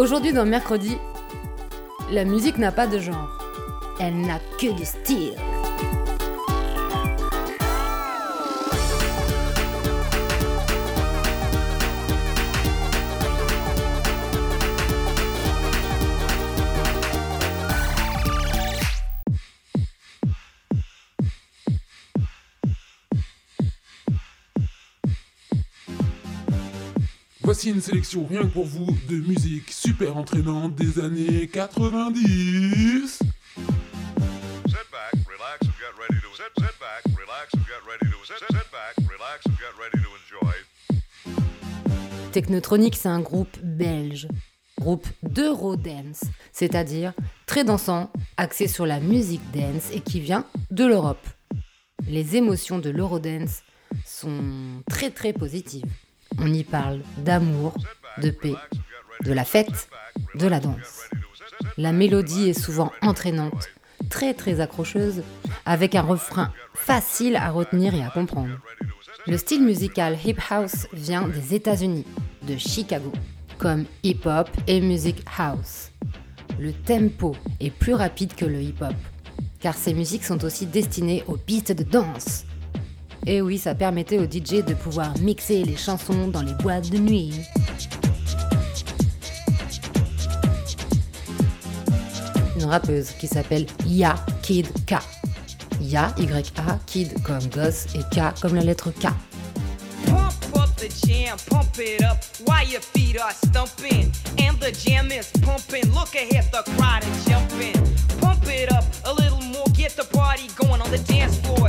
Aujourd'hui dans Mercredi, la musique n'a pas de genre. Elle n'a que du style. Voici une sélection rien que pour vous de musique super entraînante des années 90. Sit back, relax, and get ready to sit, sit back, relax, and get ready to sit, sit back, relax, and get ready to enjoy. Technotronic, c'est un groupe belge, groupe d'Eurodance, c'est-à-dire très dansant, axé sur la musique dance et qui vient de l'Europe. Les émotions de l'Eurodance sont très très positives. On y parle d'amour, de paix, de la fête, de la danse. La mélodie est souvent entraînante, très très accrocheuse, avec un refrain facile à retenir et à comprendre. Le style musical hip house vient des États-Unis, de Chicago, comme hip hop et music house. Le tempo est plus rapide que le hip hop, car ces musiques sont aussi destinées aux beats de danse. Et oui, ça permettait aux DJ de pouvoir mixer les chansons dans les boîtes de nuit. Une rappeuse qui s'appelle Ya Kid K. Ya, Y-A, Kid comme gosse et K comme la lettre K. The jam, pump it up while your feet are stumping? And the jam is pumping. Look ahead, the crowd is jumping. Pump it up a little more, get the party going on the dance floor.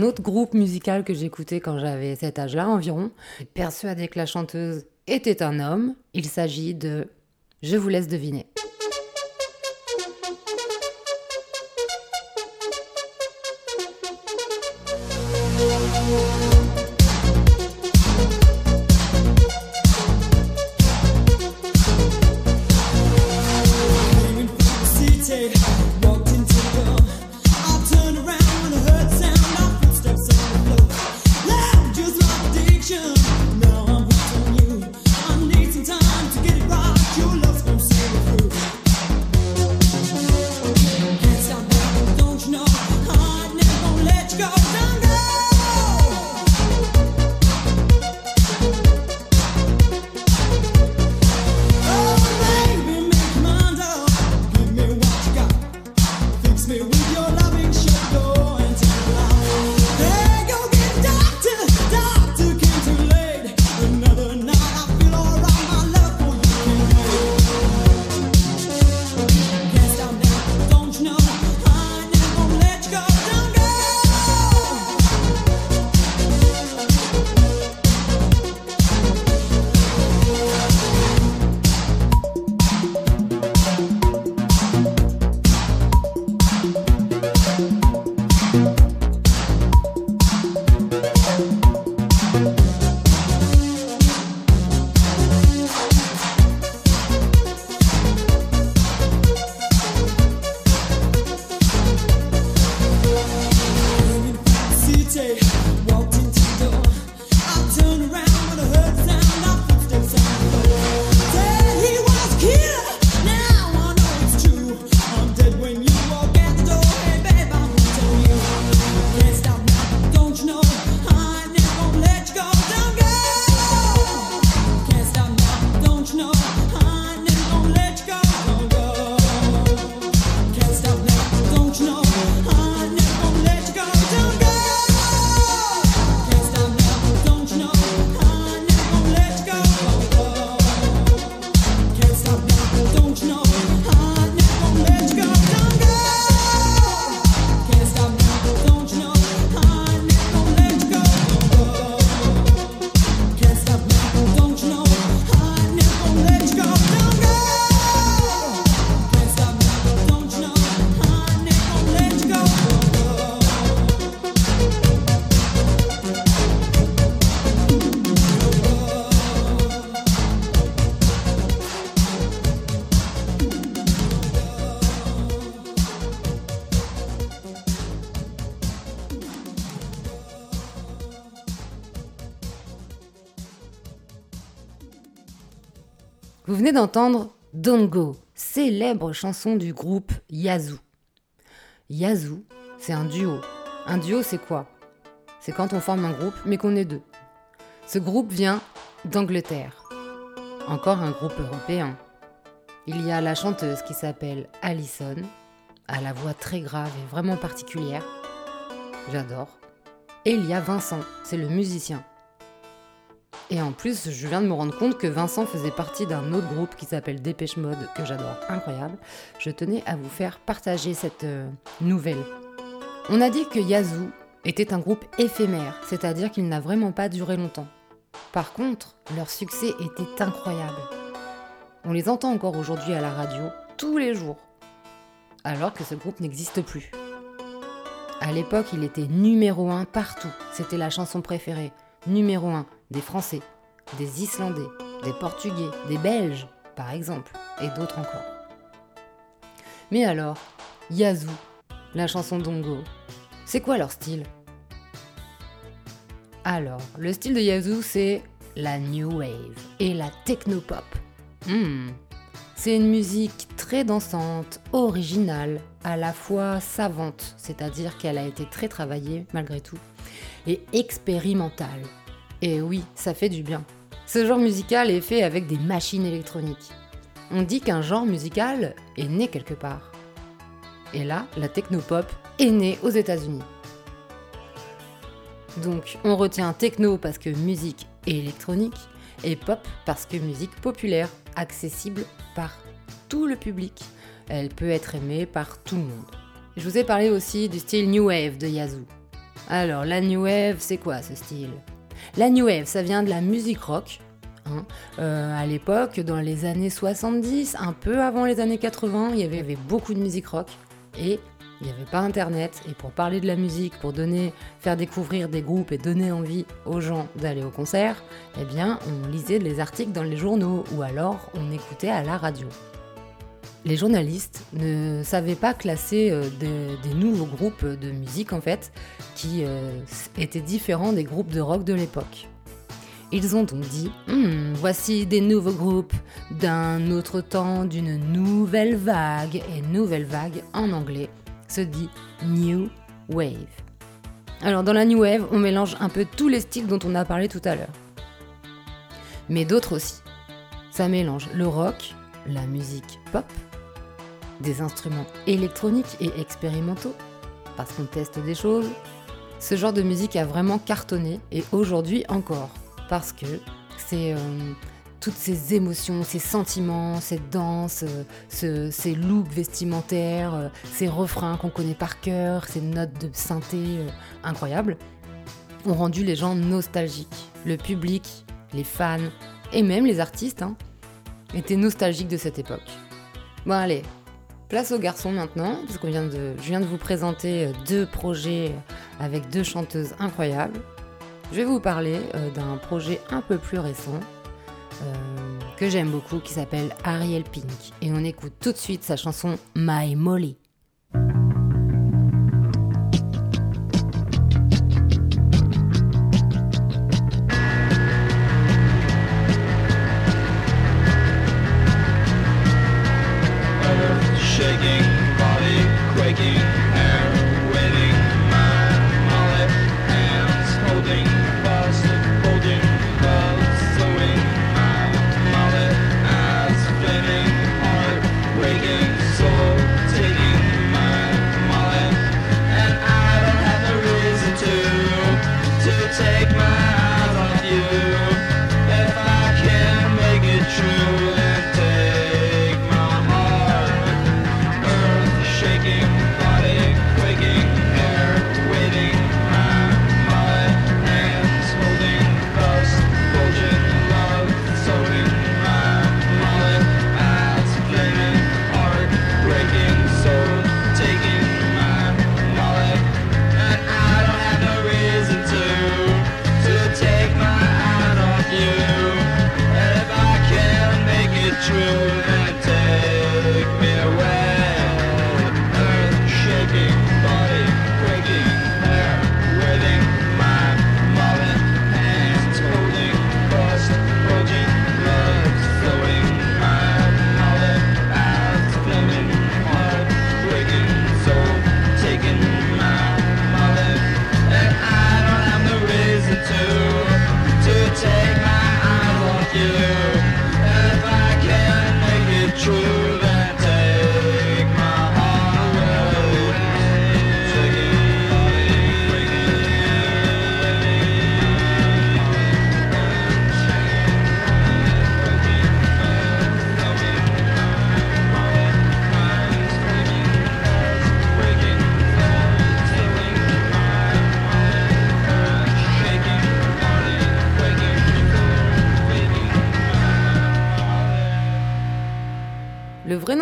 Autre groupe musical que j'écoutais quand j'avais cet âge-là environ. Persuadée que la chanteuse était un homme, il s'agit de Je vous laisse deviner. D'entendre Don't Go, célèbre chanson du groupe Yazoo. Yazoo, c'est un duo. Un duo, c'est quoi? C'est quand on forme un groupe, mais qu'on est deux. Ce groupe vient d'Angleterre. Encore un groupe européen. Il y a la chanteuse qui s'appelle Alison, à la voix très grave et vraiment particulière. J'adore. Et il y a Vincent, c'est le musicien. Et en plus, je viens de me rendre compte que Vincent faisait partie d'un autre groupe qui s'appelle Dépêche Mode, que j'adore, incroyable. Je tenais à vous faire partager cette euh, nouvelle. On a dit que Yazoo était un groupe éphémère, c'est-à-dire qu'il n'a vraiment pas duré longtemps. Par contre, leur succès était incroyable. On les entend encore aujourd'hui à la radio, tous les jours, alors que ce groupe n'existe plus. À l'époque, il était numéro un partout. C'était la chanson préférée. Numéro un des Français, des Islandais, des Portugais, des Belges, par exemple, et d'autres encore. Mais alors, Yazoo, la chanson d'Ongo, c'est quoi leur style? Alors, le style de Yazoo, c'est la New Wave et la Technopop. Hmm. C'est une musique très dansante, originale, à la fois savante, c'est-à-dire qu'elle a été très travaillée malgré tout, et expérimentale. Et oui, ça fait du bien. Ce genre musical est fait avec des machines électroniques. On dit qu'un genre musical est né quelque part. Et là, la technopop est née aux États-Unis. Donc, on retient techno parce que musique électronique, et pop parce que musique populaire, accessible par tout le public. Elle peut être aimée par tout le monde. Je vous ai parlé aussi du style New Wave de Yazoo. Alors, la New Wave, c'est quoi ce style? La New Wave, ça vient de la musique rock. hein. Euh, à l'époque, dans les années 70, un peu avant les années 80, il y avait, avait beaucoup de musique rock. Et il n'y avait pas Internet. Et pour parler de la musique, pour donner, faire découvrir des groupes et donner envie aux gens d'aller au concert, eh bien, on lisait les articles dans les journaux ou alors on écoutait à la radio. Les journalistes ne savaient pas classer euh, des, nouveaux groupes de musique en fait qui euh, étaient différents des groupes de rock de l'époque. Ils ont donc dit Hmm, voici des nouveaux groupes d'un autre temps, d'une nouvelle vague, et nouvelle vague en anglais se dit New Wave. Alors dans la New Wave, on mélange un peu tous les styles dont on a parlé tout à l'heure. Mais d'autres aussi. Ça mélange le rock, la musique pop, des instruments électroniques et expérimentaux, parce qu'on teste des choses. Ce genre de musique a vraiment cartonné, et aujourd'hui encore, parce que euh, toutes ces émotions, ces sentiments, cette danse, euh, ce- ces looks vestimentaires, euh, ces refrains qu'on connaît par cœur, ces notes de synthé incroyables, ont rendu les gens nostalgiques. Le public, les fans, et même les artistes, hein, étaient nostalgiques de cette époque. Bon allez, place aux garçons maintenant, parce je viens de vous présenter euh, deux projets avec deux chanteuses incroyables. Je vais vous parler euh, d'un projet un peu plus récent euh, que j'aime beaucoup qui s'appelle Ariel Pink. Et on écoute tout de suite sa chanson My Molly.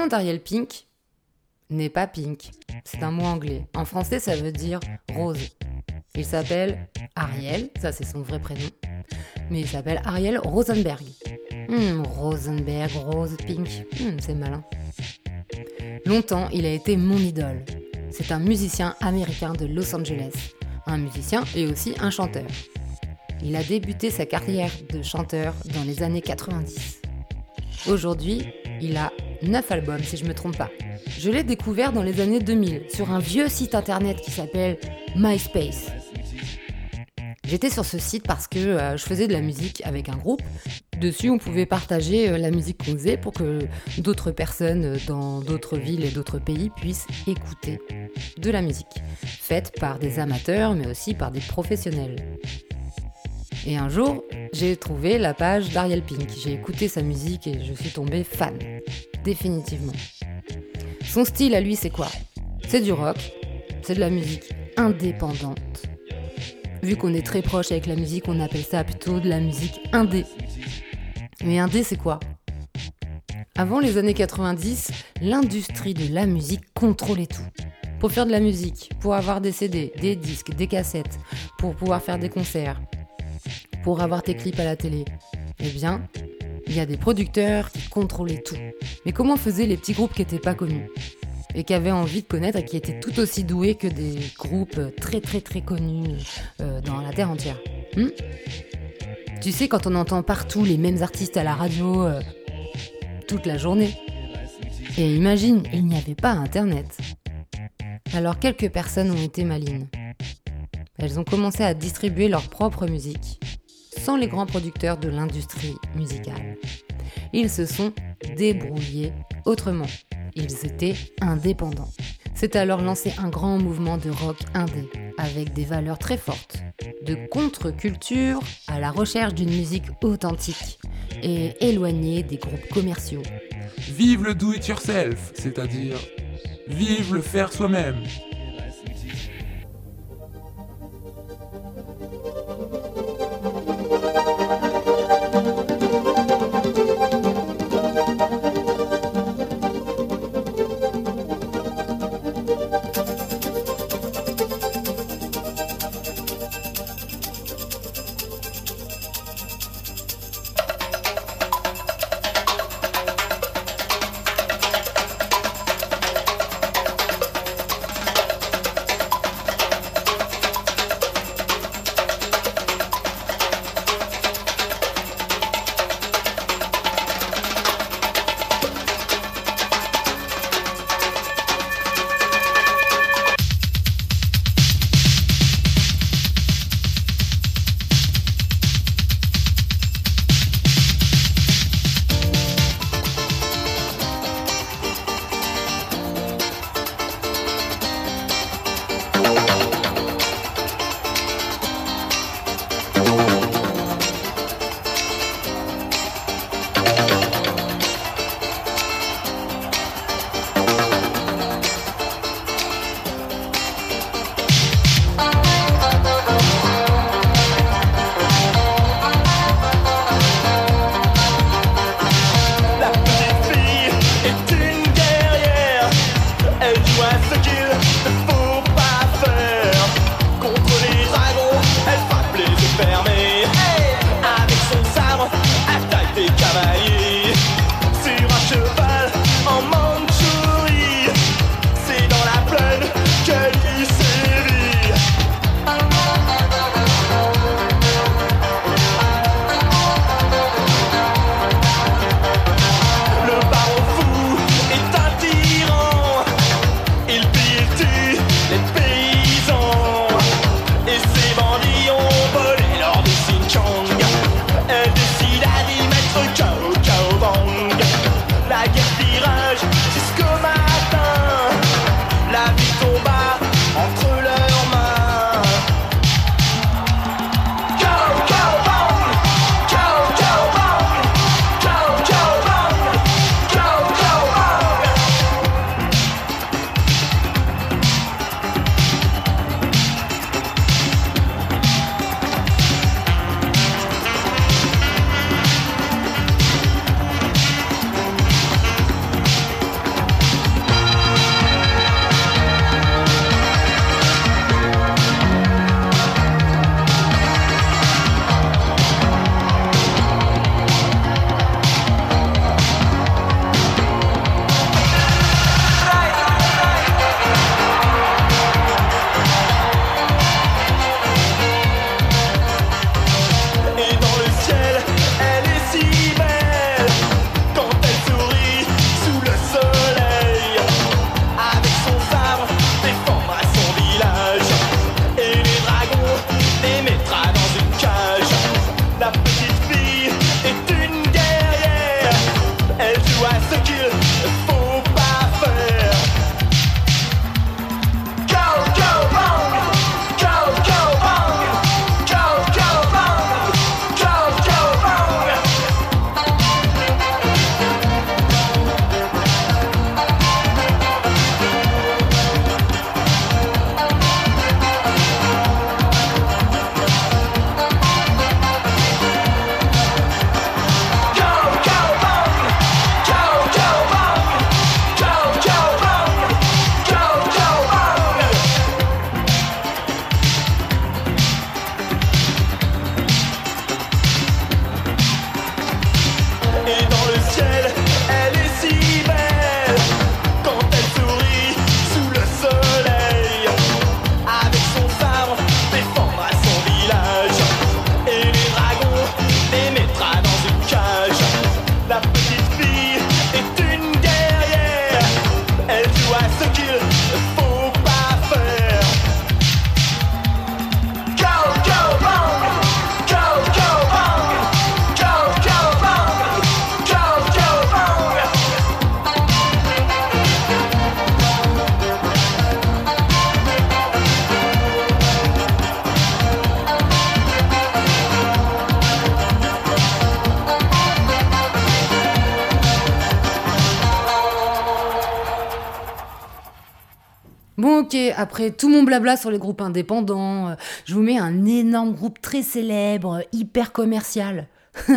Le vrai nom d'Ariel Pink n'est pas Pink, c'est un mot anglais. En français, ça veut dire rose. Il s'appelle Ariel, ça c'est son vrai prénom, mais il s'appelle Ariel Rosenberg. Hmm, Rosenberg, Rose, Pink, Hmm, c'est malin. Longtemps, il a été mon idole. C'est un musicien américain de Los Angeles, un musicien et aussi un chanteur. Il a débuté sa carrière de chanteur dans les années 90. Aujourd'hui, il a 9 albums si je me trompe pas. Je l'ai découvert dans les années 2000 sur un vieux site internet qui s'appelle MySpace. J'étais sur ce site parce que euh, je faisais de la musique avec un groupe. Dessus, on pouvait partager euh, la musique qu'on faisait pour que d'autres personnes euh, dans d'autres villes et d'autres pays puissent écouter de la musique, faite par des amateurs mais aussi par des professionnels. Et un jour, j'ai trouvé la page d'Ariel Pink. J'ai écouté sa musique et je suis tombée fan. Définitivement. Son style à lui, c'est quoi? C'est du rock, c'est de la musique indépendante, Vu qu'on est très proche avec la musique, on appelle ça plutôt de la musique indé. Mais indé, c'est quoi? Avant les années 90, l'industrie de la musique contrôlait tout. Pour faire de la musique, pour avoir des CD, des disques, des cassettes, pour pouvoir faire des concerts, pour avoir tes clips à la télé, eh bien, il y a des producteurs qui contrôlaient tout. Mais comment faisaient les petits groupes qui n'étaient pas connus et qui avaient envie de connaître et qui étaient tout aussi doués que des groupes très très très connus euh, dans la terre entière? Hmm? Tu sais, quand on entend partout les mêmes artistes à la radio euh, toute la journée. Et imagine, il n'y avait pas Internet. Alors quelques personnes ont été malines. Elles ont commencé à distribuer leur propre musique, les grands producteurs de l'industrie musicale. Ils se sont débrouillés autrement. Ils étaient indépendants. C'est alors lancé un grand mouvement de rock indé, avec des valeurs très fortes, de contre-culture à la recherche d'une musique authentique et éloignée des groupes commerciaux. Vive le do it yourself, c'est-à-dire vive le faire soi-même. kill. Ok, après tout mon blabla sur les groupes indépendants, euh, je vous mets un énorme groupe très célèbre, hyper commercial.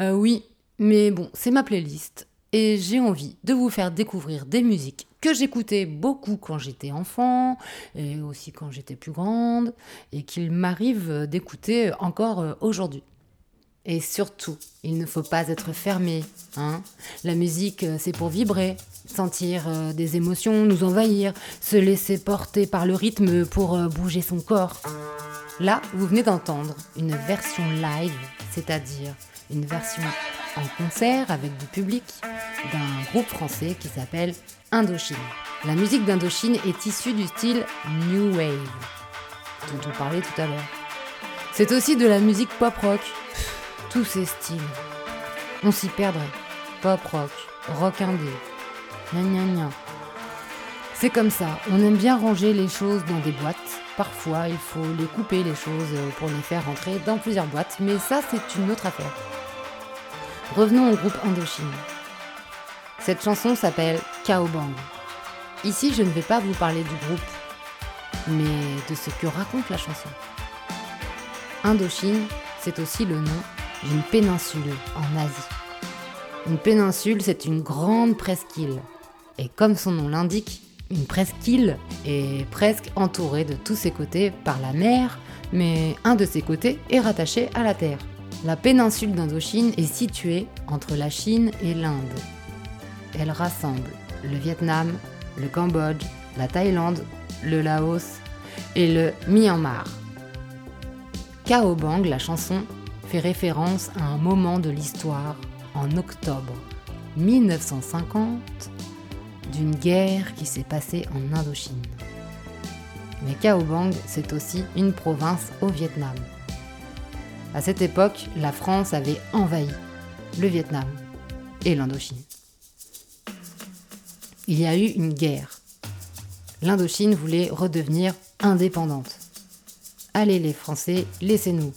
Euh, oui, mais bon, c'est ma playlist. Et j'ai envie de vous faire découvrir des musiques que j'écoutais beaucoup quand j'étais enfant, et aussi quand j'étais plus grande, et qu'il m'arrive d'écouter encore euh, aujourd'hui. Et surtout, il ne faut pas être fermé. Hein La musique, euh, c'est pour vibrer, sentir euh, des émotions nous envahir, se laisser porter par le rythme pour euh, bouger son corps. Là, vous venez d'entendre une version live, c'est-à-dire une version en concert avec du public d'un groupe français qui s'appelle Indochine. La musique d'Indochine est issue du style New Wave, dont on parlait tout à l'heure. C'est aussi de la musique pop rock, tous ces styles. On s'y perdrait. Pop rock, rock indé, gna. C'est comme ça, on aime bien ranger les choses dans des boîtes. Parfois, il faut les couper les choses euh, pour les faire rentrer dans plusieurs boîtes, mais ça, c'est une autre affaire. Revenons au groupe Indochine. Cette chanson s'appelle Kaobang. Ici, je ne vais pas vous parler du groupe, mais de ce que raconte la chanson. Indochine, c'est aussi le nom d'une péninsule en Asie. Une péninsule, c'est une grande presqu'île. Et comme son nom l'indique, une presqu'île est presque entourée de tous ses côtés par la mer, mais un de ses côtés est rattaché à la terre. La péninsule d'Indochine est située entre la Chine et l'Inde. Elle rassemble le Vietnam, le Cambodge, la Thaïlande, le Laos et le Myanmar. Kao Bang, la chanson, fait référence à un moment de l'histoire en octobre 1950 d'une guerre qui s'est passée en Indochine. Mais Cao Bang, c'est aussi une province au Vietnam. À cette époque, la France avait envahi le Vietnam et l'Indochine. Il y a eu une guerre. L'Indochine voulait redevenir indépendante. Allez les Français, laissez-nous.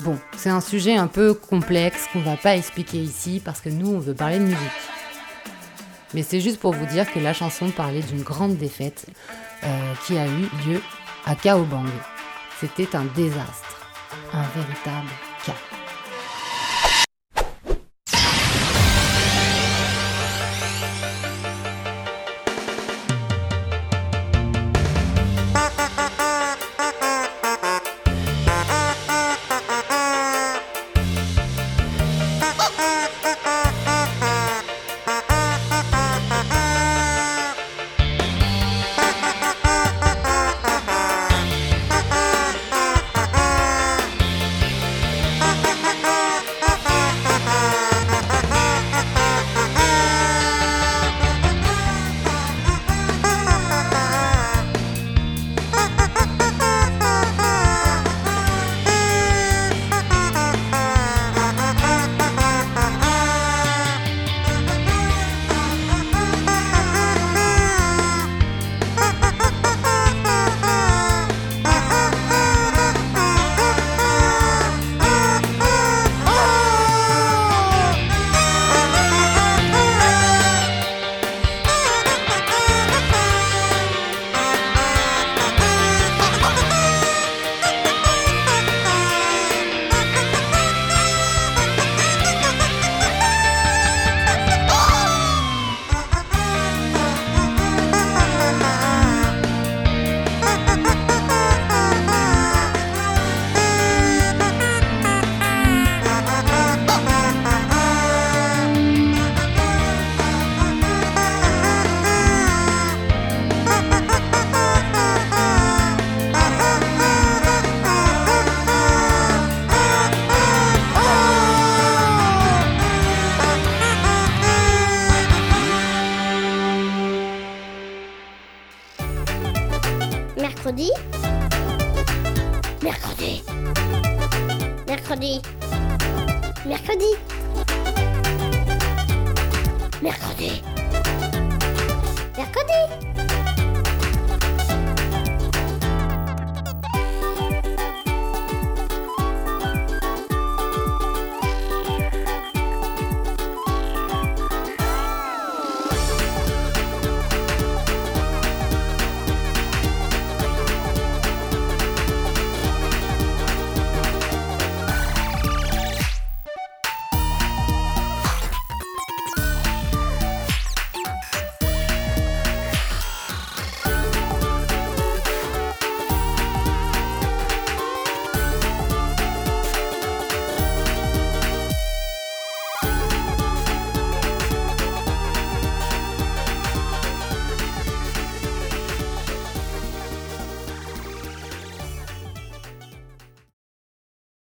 Bon, c'est un sujet un peu complexe qu'on va pas expliquer ici parce que nous on veut parler de musique. Mais c'est juste pour vous dire que la chanson parlait d'une grande défaite euh, qui a eu lieu à Kaobang. C'était un désastre, un véritable chaos.